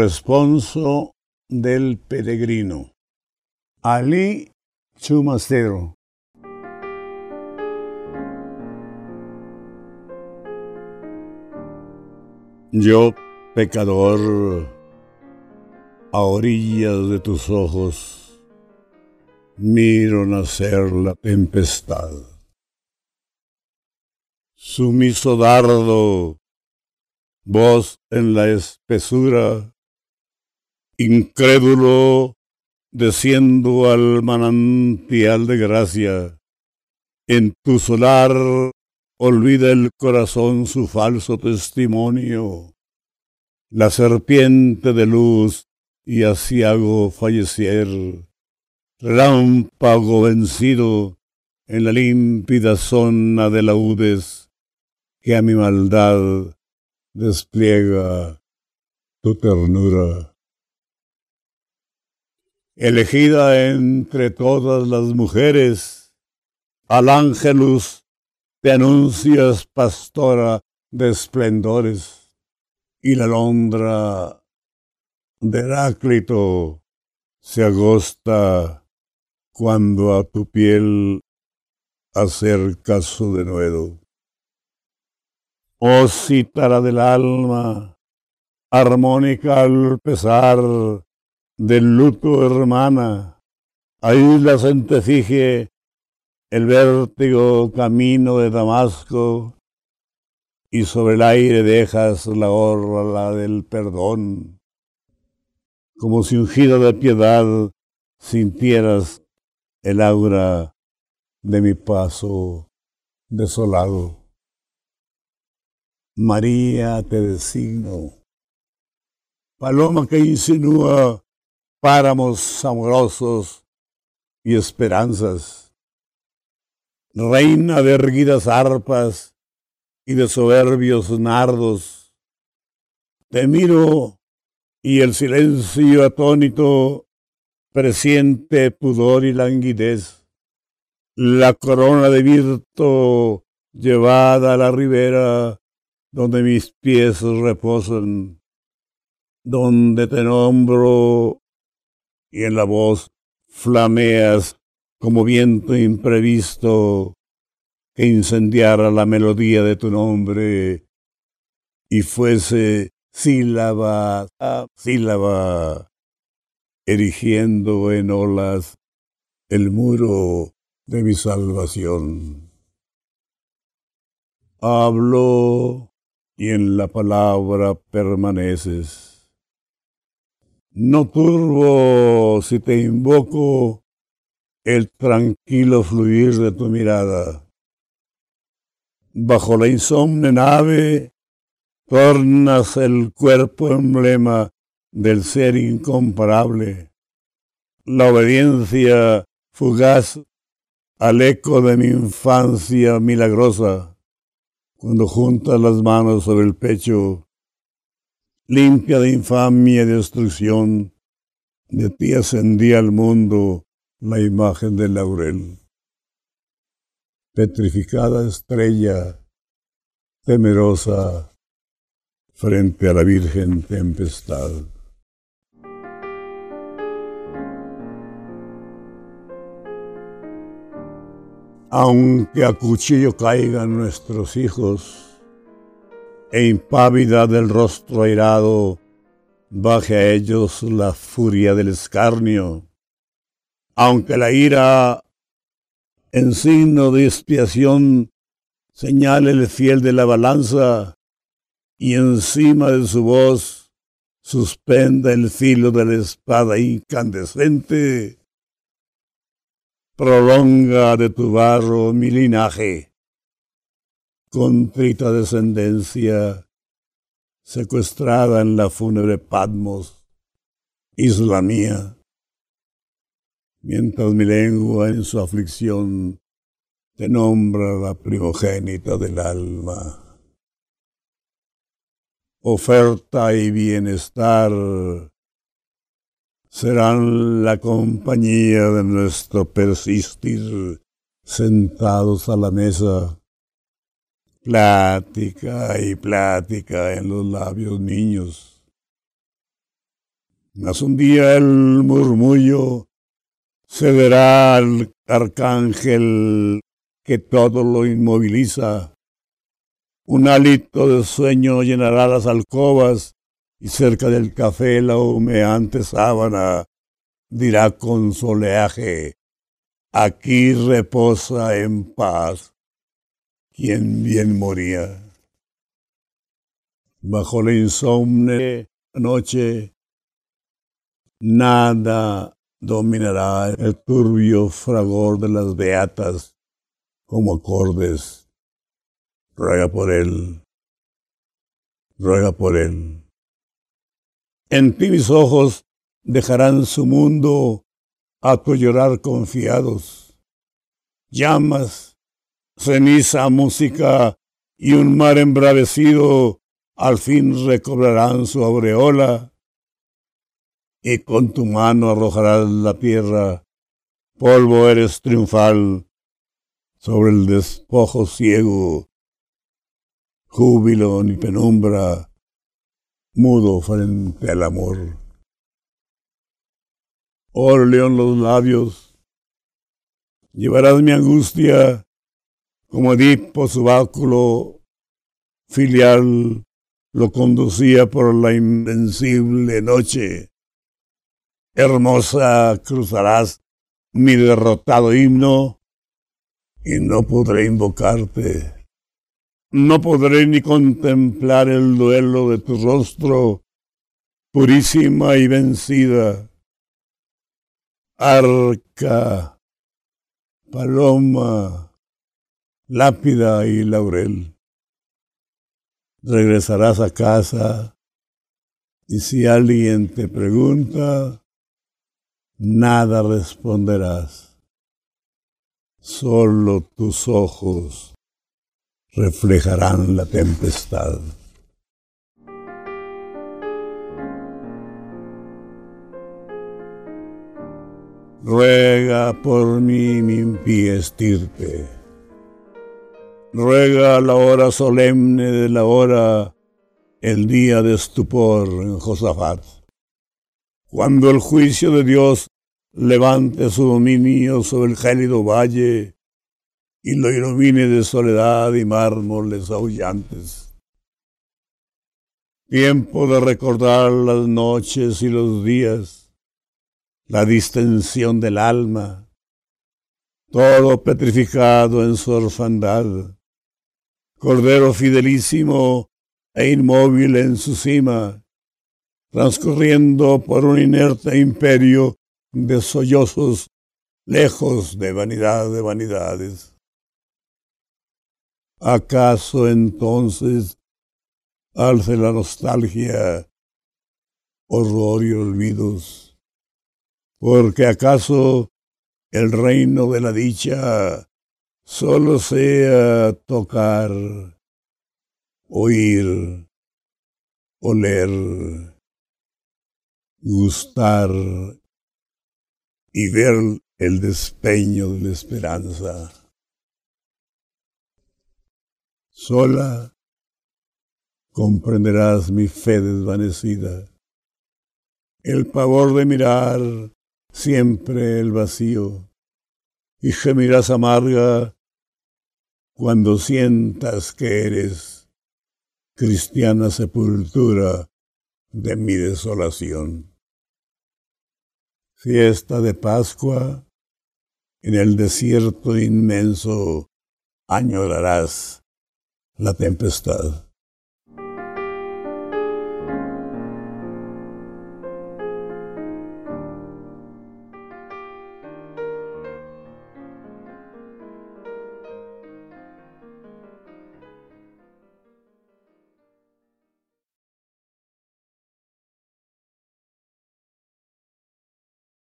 responso del peregrino. Ali Chumacero. Yo, pecador, a orillas de tus ojos, miro nacer la tempestad. Sumiso dardo, voz en la espesura, incrédulo desciendo al manantial de gracia. En tu solar olvida el corazón su falso testimonio. La serpiente de luz y hago fallecer, relámpago vencido en la límpida zona de laudes que a mi maldad despliega tu ternura. Elegida entre todas las mujeres, al ángelus te anuncias pastora de esplendores, y la alondra de Heráclito se agosta cuando a tu piel acerca su denuedo. Oh cítara del alma, armónica al pesar del luto hermana, ahí la centefige el vértigo camino de Damasco y sobre el aire dejas la orla del perdón, como si ungido de piedad sintieras el aura de mi paso desolado. María te designo, paloma que insinúa páramos amorosos y esperanzas, reina de erguidas arpas y de soberbios nardos. Te miro y el silencio atónito presiente pudor y languidez. La corona de virto llevada a la ribera donde mis pies reposan, donde te nombro y en la voz flameas como viento imprevisto que incendiara la melodía de tu nombre y fuese sílaba a sílaba, erigiendo en olas el muro de mi salvación. Hablo y en la palabra permaneces. No turbo si te invoco el tranquilo fluir de tu mirada. Bajo la insomne nave tornas el cuerpo emblema del ser incomparable, la obediencia fugaz al eco de mi infancia milagrosa cuando juntas las manos sobre el pecho, limpia de infamia y destrucción, de ti ascendía al mundo la imagen del laurel. Petrificada estrella, temerosa, frente a la Virgen tempestad. aunque a cuchillo caigan nuestros hijos, e impávida del rostro airado baje a ellos la furia del escarnio, aunque la ira en signo de expiación señale el fiel de la balanza y encima de su voz suspenda el filo de la espada incandescente, prolonga de tu barro mi linaje. Contrita descendencia, secuestrada en la fúnebre Patmos, isla mía, mientras mi lengua en su aflicción te nombra la primogénita del alma. Oferta y bienestar serán la compañía de nuestro persistir sentados a la mesa. Plática y plática en los labios niños. Mas un día el murmullo cederá al arcángel que todo lo inmoviliza. Un hálito de sueño llenará las alcobas y cerca del café la humeante sábana dirá con soleaje, aquí reposa en paz quien bien moría. Bajo la insomne noche, nada dominará el turbio fragor de las beatas como acordes. Ruega por él, ruega por él. En ti mis ojos dejarán su mundo a tu llorar confiados. Llamas, ceniza, música y un mar embravecido al fin recobrarán su aureola y con tu mano arrojarás la tierra. Polvo eres triunfal sobre el despojo ciego. Júbilo ni penumbra mudo frente al amor. Oh león los labios, llevarás mi angustia como Edipo su báculo filial lo conducía por la invencible noche. Hermosa cruzarás mi derrotado himno y no podré invocarte no podré ni contemplar el duelo de tu rostro, purísima y vencida. Arca, paloma, lápida y laurel. Regresarás a casa y si alguien te pregunta, nada responderás. Solo tus ojos reflejarán la tempestad. Ruega por mí mi impía estirpe. Ruega la hora solemne de la hora, el día de estupor en Josafat. Cuando el juicio de Dios levante su dominio sobre el gélido valle, y lo ilumine de soledad y mármoles aullantes. Tiempo de recordar las noches y los días, la distensión del alma, todo petrificado en su orfandad, cordero fidelísimo e inmóvil en su cima, transcurriendo por un inerte imperio de sollozos lejos de vanidad de vanidades. ¿Acaso entonces alce la nostalgia, horror y olvidos? Porque acaso el reino de la dicha solo sea tocar, oír, oler, gustar y ver el despeño de la esperanza. Sola comprenderás mi fe desvanecida, el pavor de mirar siempre el vacío, y gemirás amarga cuando sientas que eres cristiana sepultura de mi desolación. Fiesta de Pascua, en el desierto inmenso añorarás la tempestad.